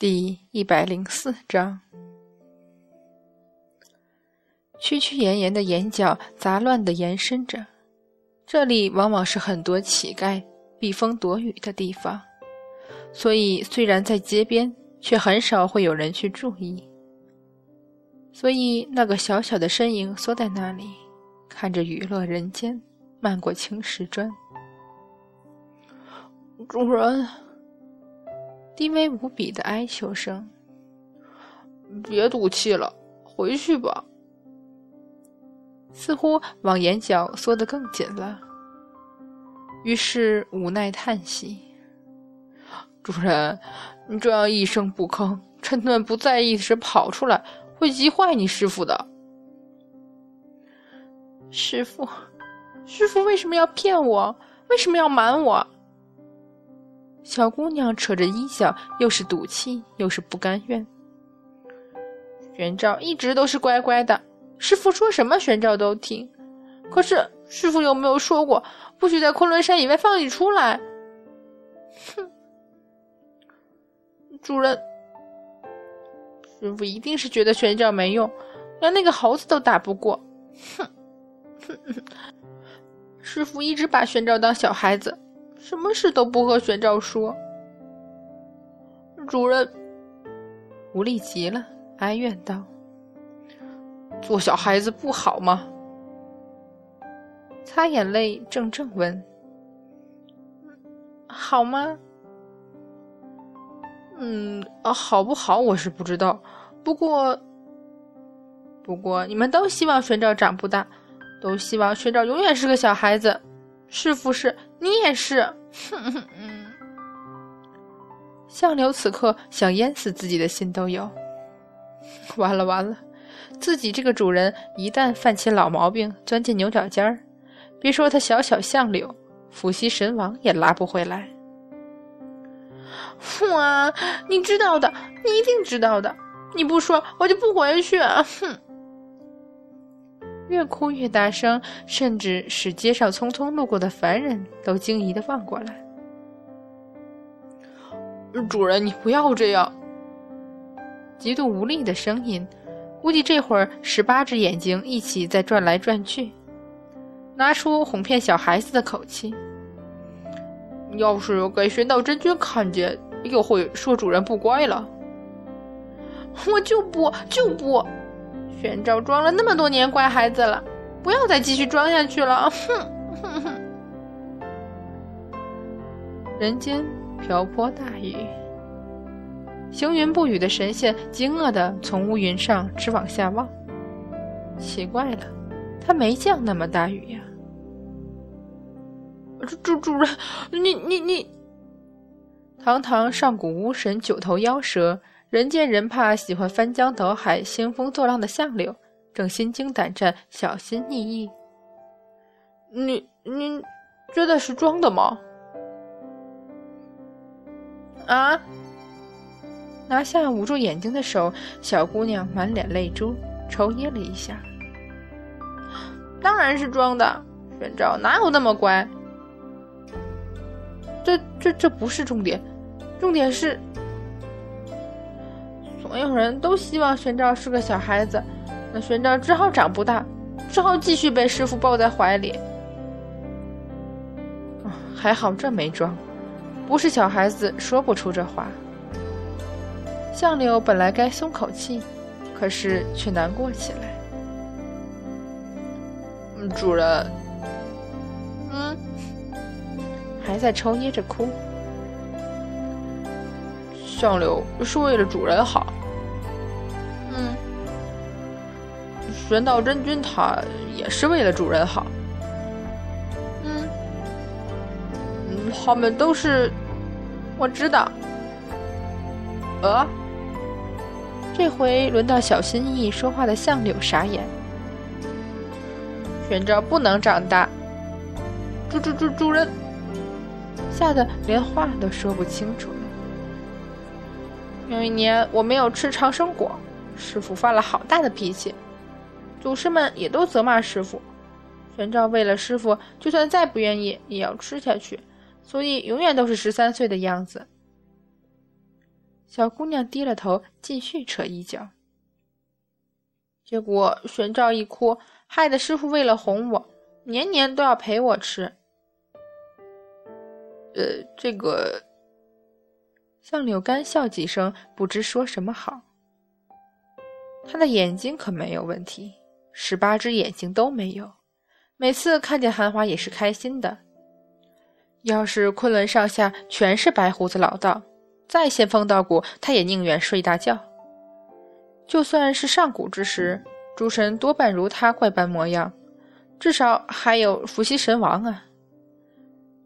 第一百零四章，曲曲延延的眼角杂乱的延伸着，这里往往是很多乞丐避风躲雨的地方，所以虽然在街边，却很少会有人去注意。所以那个小小的身影缩在那里，看着雨落人间，漫过青石砖。主人。低微无比的哀求声。别赌气了，回去吧。似乎往眼角缩得更紧了。于是无奈叹息：“主人，你这样一声不吭，趁他们不在意时跑出来，会急坏你师傅的。”师傅，师傅为什么要骗我？为什么要瞒我？小姑娘扯着衣角，又是赌气，又是不甘愿。玄照一直都是乖乖的，师傅说什么玄照都听。可是师傅有没有说过，不许在昆仑山以外放你出来？哼！主人，师傅一定是觉得玄照没用，连那个猴子都打不过。哼！哼哼！师傅一直把玄照当小孩子。什么事都不和玄照说，主人无力极了，哀怨道：“做小孩子不好吗？”擦眼泪，怔怔问：“好吗？”“嗯，好不好我是不知道。不过，不过你们都希望玄照长不大，都希望玄照永远是个小孩子。”是不是你也是，哼哼哼。相柳此刻想淹死自己的心都有。完了完了，自己这个主人一旦犯起老毛病，钻进牛角尖儿，别说他小小相柳，伏羲神王也拉不回来。父啊，你知道的，你一定知道的，你不说我就不回去。哼。越哭越大声，甚至使街上匆匆路过的凡人都惊疑的望过来。主人，你不要这样！极度无力的声音，估计这会儿十八只眼睛一起在转来转去，拿出哄骗小孩子的口气。要是给玄道真君看见，又会说主人不乖了。我就不就不。玄照装了那么多年乖孩子了，不要再继续装下去了！哼哼哼！人间瓢泼大雨，行云布雨的神仙惊愕的从乌云上直往下望。奇怪了，他没降那么大雨呀！主主主人，你你你！堂堂上古巫神，九头妖蛇。人见人怕、喜欢翻江倒海、兴风作浪的相柳，正心惊胆战、小心翼翼。你你，真的是装的吗？啊！拿下捂住眼睛的手，小姑娘满脸泪珠，抽噎了一下。当然是装的，玄照哪有那么乖？这这这不是重点，重点是。所有人都希望玄照是个小孩子，那玄照只好长不大，只好继续被师傅抱在怀里。还好这没装，不是小孩子说不出这话。相柳本来该松口气，可是却难过起来。主人，嗯，还在抽噎着哭。相柳是为了主人好。玄道真君他也是为了主人好，嗯，嗯，他们都是，我知道。呃，这回轮到小心翼翼说话的相柳傻眼。玄照不能长大，主主主主人，吓得连话都说不清楚了。有一年我没有吃长生果，师傅发了好大的脾气。祖师们也都责骂师傅，玄照为了师傅，就算再不愿意也要吃下去，所以永远都是十三岁的样子。小姑娘低了头，继续扯衣角。结果玄照一哭，害得师傅为了哄我，年年都要陪我吃。呃，这个，向柳干笑几声，不知说什么好。他的眼睛可没有问题，十八只眼睛都没有。每次看见韩华也是开心的。要是昆仑上下全是白胡子老道。再仙风道骨，他也宁愿睡大觉。就算是上古之时，诸神多半如他怪般模样，至少还有伏羲神王啊。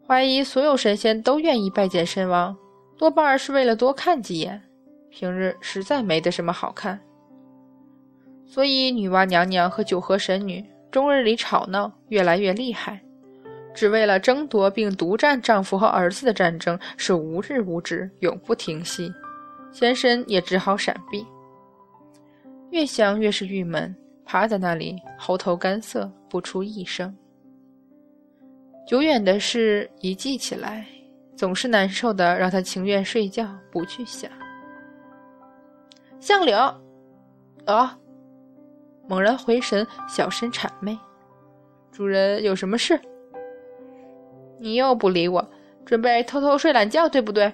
怀疑所有神仙都愿意拜见神王，多半是为了多看几眼。平日实在没得什么好看，所以女娲娘娘和九河神女终日里吵闹，越来越厉害。只为了争夺并独占丈夫和儿子的战争是无日无止，永不停息。仙神也只好闪避。越想越是郁闷，趴在那里，喉头干涩，不出一声。久远的事一记起来，总是难受的，让他情愿睡觉，不去想。相柳，啊！猛然回神，小声谄媚：“主人有什么事？”你又不理我，准备偷偷睡懒觉，对不对？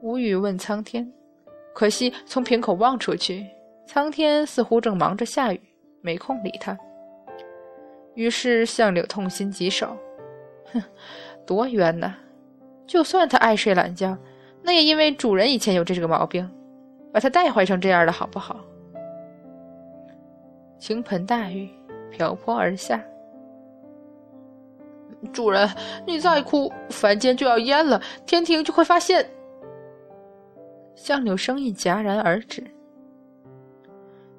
无语问苍天，可惜从瓶口望出去，苍天似乎正忙着下雨，没空理他。于是相柳痛心疾首，哼，多冤呐！就算他爱睡懒觉，那也因为主人以前有这个毛病，把他带坏成这样的好不好？倾盆大雨瓢泼而下。主人，你再哭，凡间就要淹了，天庭就会发现。相柳声音戛然而止。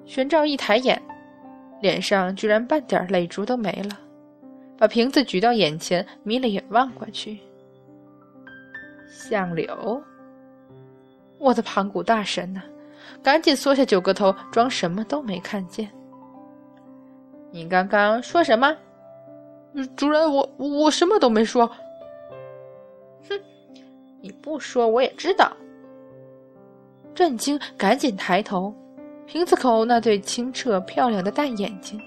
玄照一抬眼，脸上居然半点泪珠都没了，把瓶子举到眼前，眯了眼望过去。相柳，我的盘古大神呐，赶紧缩下九个头，装什么都没看见。你刚刚说什么？主人，我我什么都没说。哼，你不说我也知道。震惊，赶紧抬头，瓶子口那对清澈漂亮的大眼睛，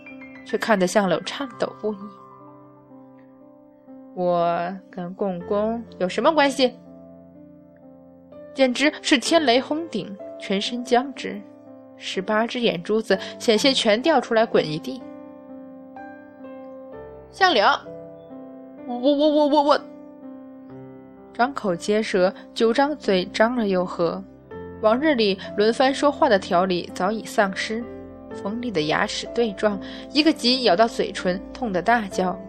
却看得像柳颤抖不已。我跟共工有什么关系？简直是天雷轰顶，全身僵直，十八只眼珠子险些全掉出来滚一地。相柳，我我我我我，张口结舌，九张嘴张了又合，往日里轮番说话的条理早已丧失，锋利的牙齿对撞，一个急咬到嘴唇，痛得大叫，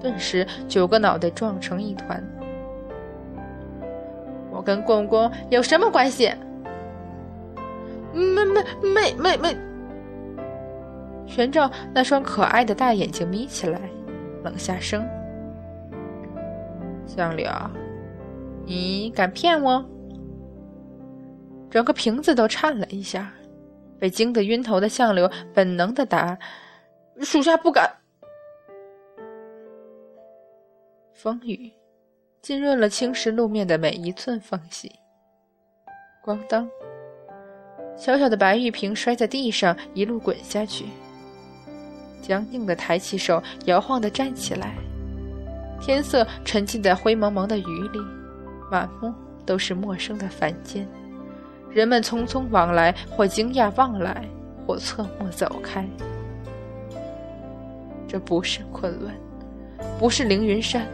顿时九个脑袋撞成一团。我跟共工有什么关系？没没没没没，玄照那双可爱的大眼睛眯起来。冷下声，相柳，你敢骗我？整个瓶子都颤了一下，被惊得晕头的相柳本能的答：“属下不敢。”风雨浸润了青石路面的每一寸缝隙。咣当，小小的白玉瓶摔在地上，一路滚下去。僵硬的抬起手，摇晃的站起来。天色沉浸在灰蒙蒙的雨里，满目都是陌生的凡间。人们匆匆往来，或惊讶望来，或侧目走开。这不是昆仑，不是凌云山。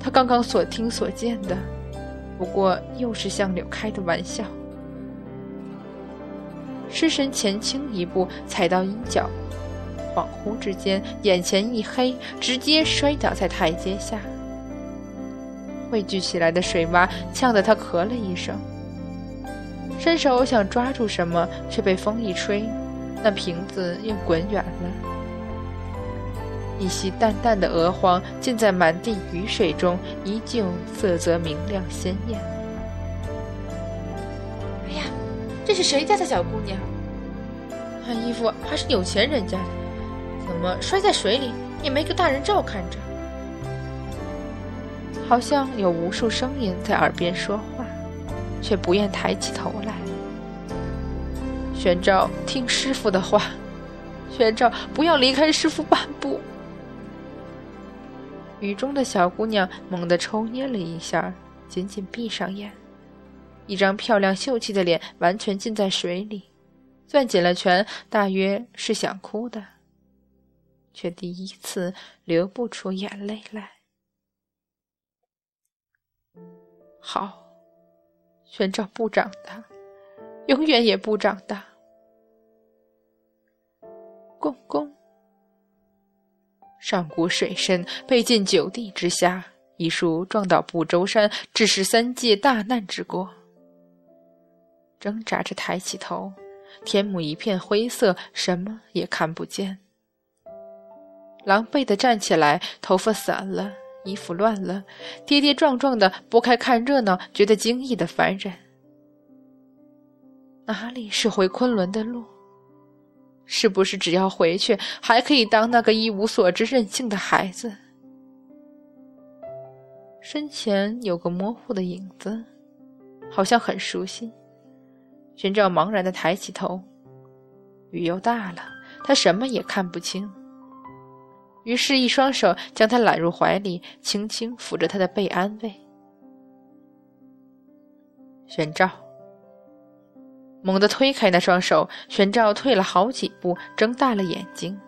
他刚刚所听所见的，不过又是向柳开的玩笑。失神前倾一步，踩到阴角。恍惚之间，眼前一黑，直接摔倒在台阶下。汇聚起来的水洼呛得他咳了一声，伸手想抓住什么，却被风一吹，那瓶子又滚远了。一袭淡淡的鹅黄浸在满地雨水中，依旧色泽明亮鲜艳。哎呀，这是谁家的小姑娘？看衣服还是有钱人家的。怎么摔在水里也没个大人照看着？好像有无数声音在耳边说话。却不愿抬起头来。玄照，听师傅的话。玄照，不要离开师傅半步。雨中的小姑娘猛地抽噎了一下，紧紧闭上眼，一张漂亮秀气的脸完全浸在水里，攥紧了拳，大约是想哭的，却第一次流不出眼泪来。好，玄照不长大，永远也不长大。公公，上古水深，被尽九地之下，一树撞倒不周山，致使三界大难之过。挣扎着抬起头，天幕一片灰色，什么也看不见。狼狈的站起来，头发散了，衣服乱了，跌跌撞撞的拨开看热闹，觉得惊异的烦人。哪里是回昆仑的路？是不是只要回去，还可以当那个一无所知、任性的孩子？身前有个模糊的影子，好像很熟悉。玄照茫然的抬起头，雨又大了，他什么也看不清。于是，一双手将他揽入怀里，轻轻抚着他的背，安慰。玄照。猛地推开那双手，玄照退了好几步，睁大了眼睛。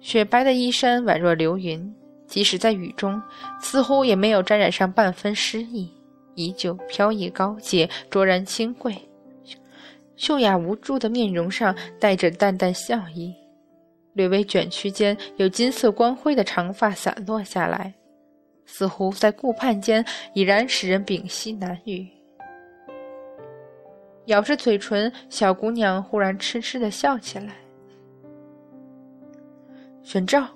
雪白的衣衫宛若流云，即使在雨中，似乎也没有沾染上半分湿意，依旧飘逸高洁，卓然清贵。秀雅无助的面容上带着淡淡笑意，略微卷曲间有金色光辉的长发散落下来，似乎在顾盼间已然使人屏息难语。咬着嘴唇，小姑娘忽然痴痴的笑起来。玄照，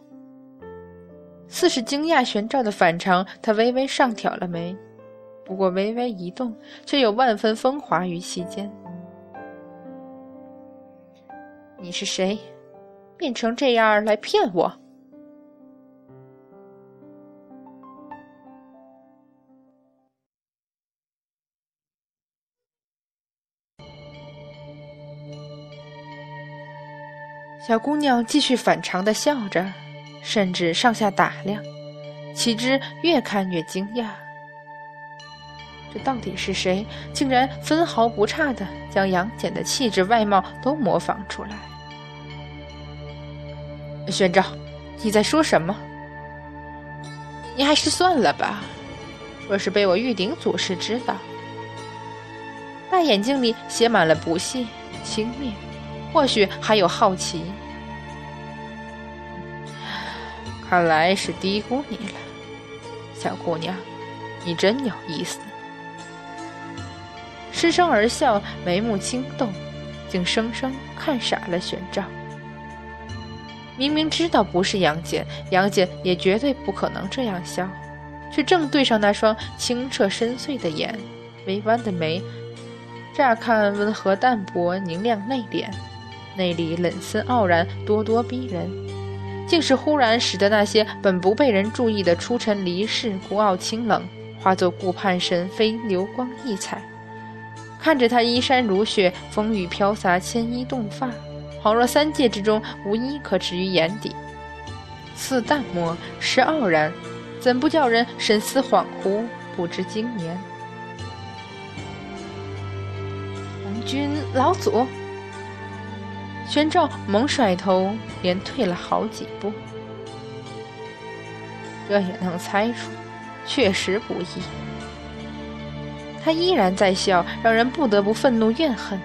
似是惊讶玄照的反常，她微微上挑了眉，不过微微一动，却有万分风华于其间。你是谁？变成这样来骗我？小姑娘继续反常的笑着，甚至上下打量，岂知越看越惊讶。这到底是谁？竟然分毫不差的将杨戬的气质外貌都模仿出来？玄照，你在说什么？你还是算了吧。若是被我玉鼎祖师知道，大眼睛里写满了不屑、轻蔑。或许还有好奇，看来是低估你了，小姑娘，你真有意思。失声而笑，眉目轻动，竟生生看傻了玄照。明明知道不是杨戬，杨戬也绝对不可能这样笑，却正对上那双清澈深邃的眼，微弯的眉，乍看温和淡泊，凝亮内敛。内里冷森傲然，咄咄逼人，竟是忽然使得那些本不被人注意的出尘离世、孤傲清冷，化作顾盼神飞流光溢彩。看着他衣衫如雪，风雨飘洒，牵衣动发，恍若三界之中无一可置于眼底。似淡漠，是傲然，怎不叫人神思恍惚，不知今年？王君老祖。玄照猛甩头，连退了好几步。这也能猜出，确实不易。他依然在笑，让人不得不愤怒怨恨。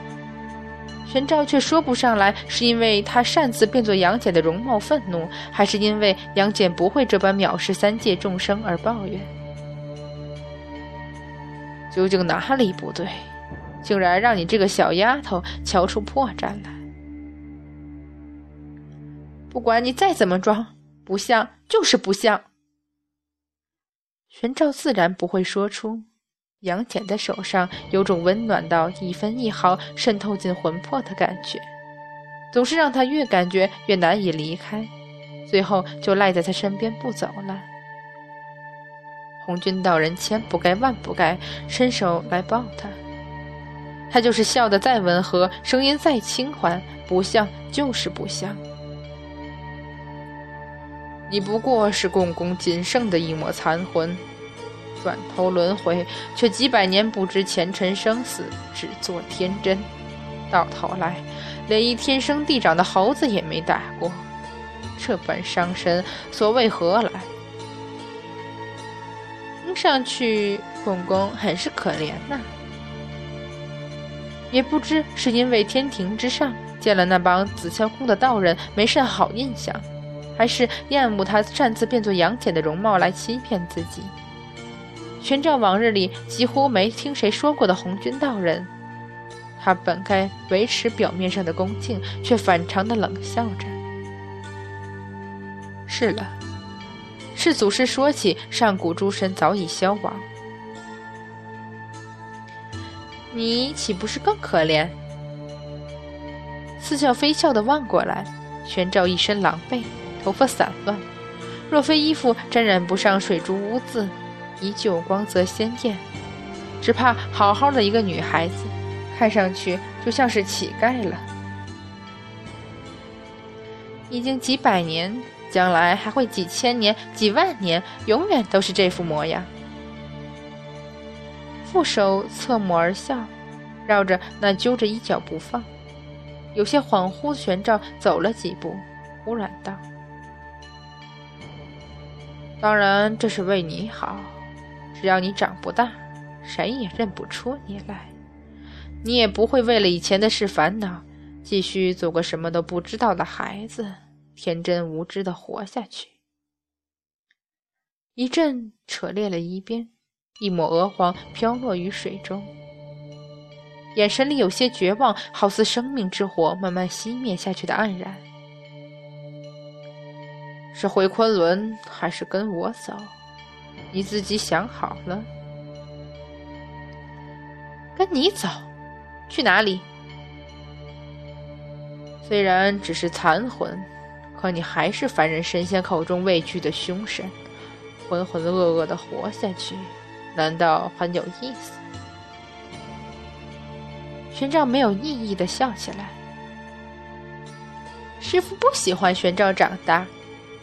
玄照却说不上来，是因为他擅自变作杨戬的容貌愤怒，还是因为杨戬不会这般藐视三界众生而抱怨？究竟哪里不对，竟然让你这个小丫头瞧出破绽来？不管你再怎么装，不像就是不像。玄照自然不会说出，杨戬的手上有种温暖到一分一毫渗透进魂魄的感觉，总是让他越感觉越难以离开，最后就赖在他身边不走了。红军道人千不该万不该伸手来抱他。他就是笑得再温和，声音再轻缓，不像就是不像。你不过是共工仅剩的一抹残魂，转头轮回，却几百年不知前尘生死，只做天真。到头来，连一天生地长的猴子也没打过，这般伤身，所谓何来？听上去，公公很是可怜呐。也不知是因为天庭之上见了那帮紫霄宫的道人没甚好印象。还是厌恶他擅自变作杨戬的容貌来欺骗自己。玄照往日里几乎没听谁说过的红军道人，他本该维持表面上的恭敬，却反常的冷笑着。是了，是祖师说起上古诸神早已消亡，你岂不是更可怜？似笑非笑的望过来，玄照一身狼狈。头发散乱，若非衣服沾染不上水珠污渍，依旧光泽鲜艳。只怕好好的一个女孩子，看上去就像是乞丐了。已经几百年，将来还会几千年、几万年，永远都是这副模样。负手侧目而笑，绕着那揪着衣角不放，有些恍惚的玄照走了几步，忽然道。当然，这是为你好。只要你长不大，谁也认不出你来，你也不会为了以前的事烦恼，继续做个什么都不知道的孩子，天真无知的活下去。一阵扯裂了一边，一抹鹅黄飘落于水中，眼神里有些绝望，好似生命之火慢慢熄灭下去的黯然。是回昆仑，还是跟我走？你自己想好了。跟你走，去哪里？虽然只是残魂，可你还是凡人神仙口中畏惧的凶神，浑浑噩噩的活下去，难道很有意思？玄奘没有意义的笑起来。师傅不喜欢玄奘长大。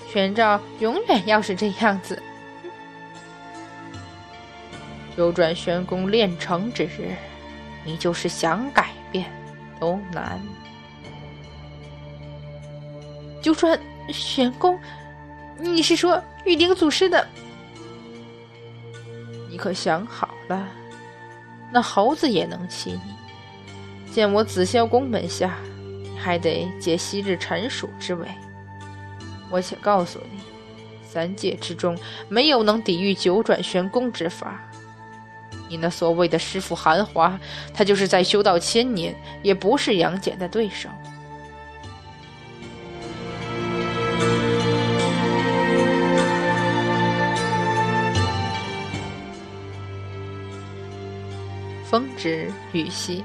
玄照永远要是这样子，九转玄功练成之日，你就是想改变都难。九转玄功，你是说玉鼎祖师的？你可想好了？那猴子也能欺你？见我紫霄宫门下，还得解昔日臣属之位。我且告诉你，三界之中没有能抵御九转玄功之法。你那所谓的师傅韩华，他就是再修道千年，也不是杨戬的对手。风止雨息，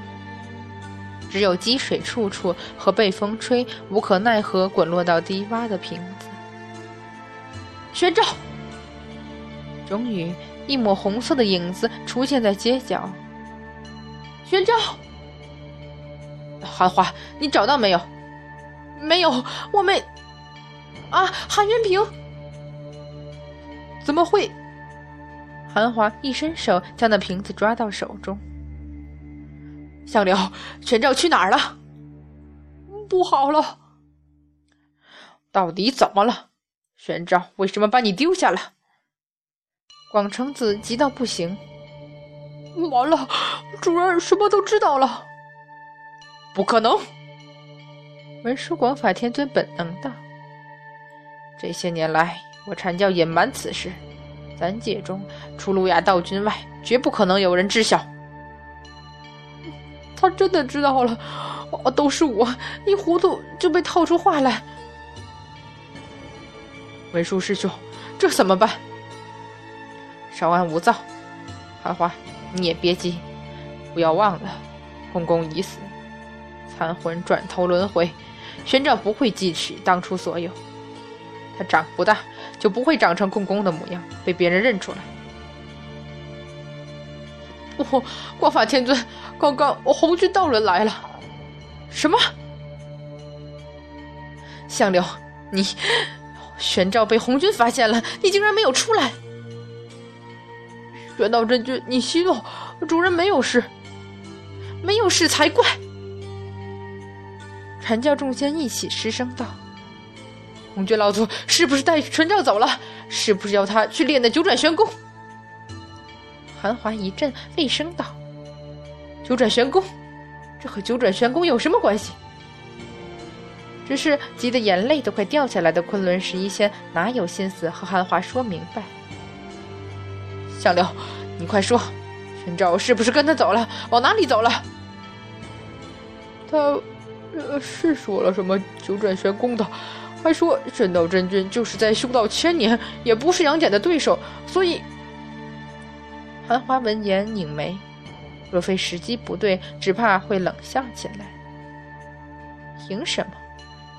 只有积水处处和被风吹无可奈何滚落到低洼的瓶子。玄照，终于一抹红色的影子出现在街角。玄照，韩华，你找到没有？没有，我没。啊，韩元平，怎么会？韩华一伸手将那瓶子抓到手中。相柳，玄照去哪儿了？不好了！到底怎么了？玄照为什么把你丢下了？广成子急到不行。完了，主人什么都知道了。不可能！文殊广法天尊本能道：“这些年来，我阐教隐瞒此事，咱界中除路亚道君外，绝不可能有人知晓。”他真的知道了，都是我一糊涂就被套出话来。文殊师兄，这怎么办？稍安勿躁，花花，你也别急，不要忘了，公公已死，残魂转头轮回，玄照不会记起当初所有。他长不大，就不会长成公公的模样，被别人认出来。我光法天尊，刚刚我红军道人来了。什么？相柳，你玄照被红军发现了，你竟然没有出来！玄道真君，你息怒，主人没有事，没有事才怪。传教众仙一起失声道：“红军老祖是不是带传教走了？是不是要他去练那九转玄功？”韩华一震，厉声道：“九转玄功，这和九转玄功有什么关系？”只是急得眼泪都快掉下来的昆仑十一仙哪有心思和韩华说明白？相柳，你快说，玄照是不是跟他走了？往哪里走了？他，呃，是说了什么九转玄功的，还说玄道真君就是在修道千年，也不是杨戬的对手，所以。韩华闻言拧眉，若非时机不对，只怕会冷笑起来。凭什么？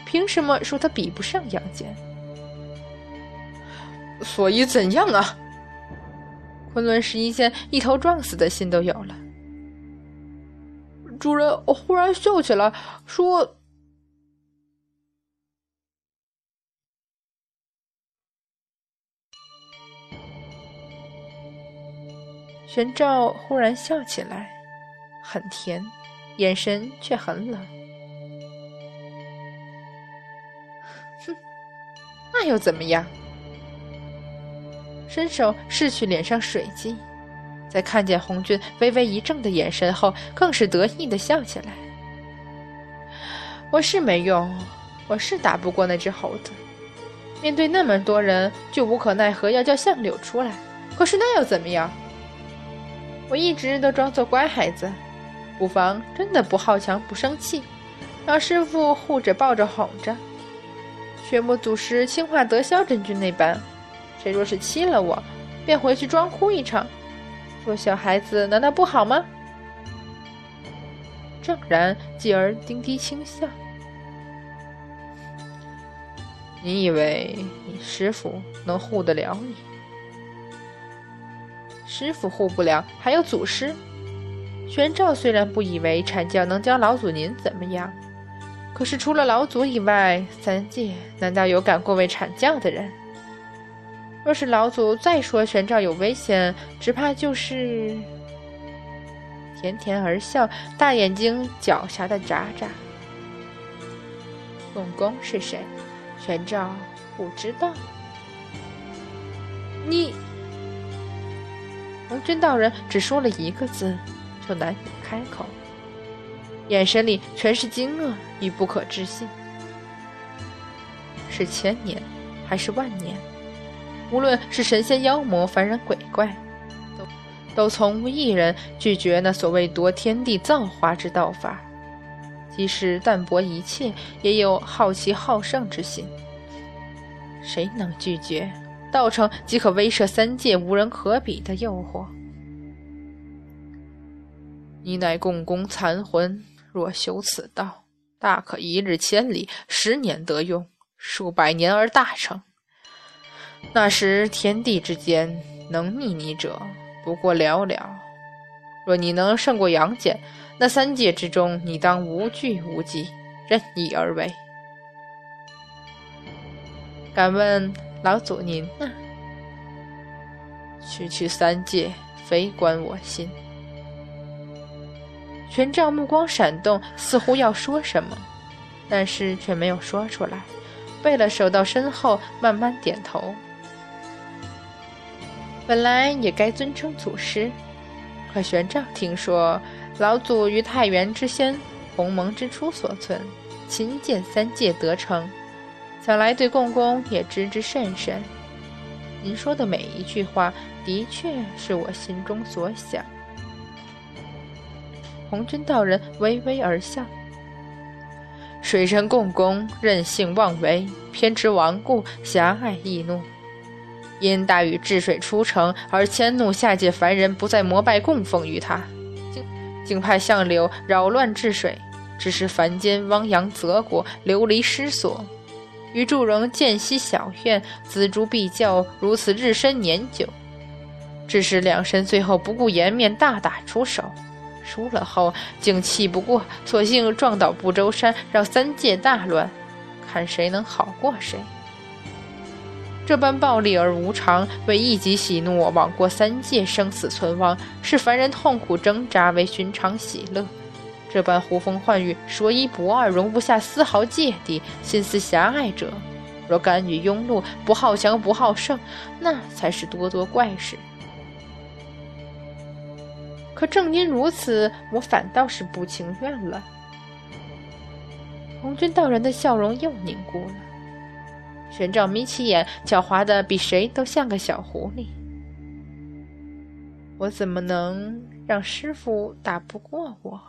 凭什么说他比不上杨戬？所以怎样啊？昆仑十一仙一头撞死的心都有了。主人我忽然笑起来，说。玄照忽然笑起来，很甜，眼神却很冷。哼，那又怎么样？伸手拭去脸上水迹，在看见红俊微微一怔的眼神后，更是得意的笑起来。我是没用，我是打不过那只猴子。面对那么多人，就无可奈何要叫相柳出来。可是那又怎么样？我一直都装作乖孩子，不妨真的不好强不生气，让师傅护着抱着哄着。学莫祖师轻化德霄真君那般，谁若是欺了我，便回去装哭一场。做小孩子难道不好吗？正然继而低低轻笑。你以为你师傅能护得了你？师傅护不了，还有祖师。玄照虽然不以为阐教能将老祖您怎么样，可是除了老祖以外，三界难道有敢过问阐教的人？若是老祖再说玄照有危险，只怕就是甜甜而笑，大眼睛狡黠的眨眨。共工是谁？玄照不知道。你。红军道人只说了一个字，就难以开口，眼神里全是惊愕与不可置信。是千年，还是万年？无论是神仙妖魔、凡人鬼怪，都都从无一人拒绝那所谓夺天地造化之道法。即使淡泊一切，也有好奇好胜之心。谁能拒绝？道成即可威慑三界无人可比的诱惑。你乃共工残魂，若修此道，大可一日千里，十年得用，数百年而大成。那时天地之间，能逆你者不过寥寥。若你能胜过杨戬，那三界之中，你当无惧无忌，任意而为。敢问？老祖您呢？区区三界，非关我心。权杖目光闪动，似乎要说什么，但是却没有说出来，背了手到身后，慢慢点头。本来也该尊称祖师，可玄奘听说老祖于太元之先，鸿蒙之初所存，亲见三界得成。想来对共工也知之甚深。您说的每一句话，的确是我心中所想。红军道人微微而笑。水神共工任性妄为，偏执顽固，狭隘易怒，因大禹治水出城而迁怒下界凡人，不再膜拜供奉于他，竟竟派相柳扰乱治水，致使凡间汪洋泽国，流离失所。与祝融间隙小怨，锱铢必较，如此日深年久。致使两神最后不顾颜面，大打出手。输了后，竟气不过，索性撞倒不周山，让三界大乱，看谁能好过谁。这般暴力而无常，为一己喜怒，枉过三界生死存亡，视凡人痛苦挣扎为寻常喜乐。这般呼风唤雨、说一不二，容不下丝毫芥蒂，心思狭隘者，若甘于庸碌，不好强不好胜，那才是多多怪事。可正因如此，我反倒是不情愿了。红军道人的笑容又凝固了。玄奘眯起眼，狡猾的比谁都像个小狐狸。我怎么能让师傅打不过我？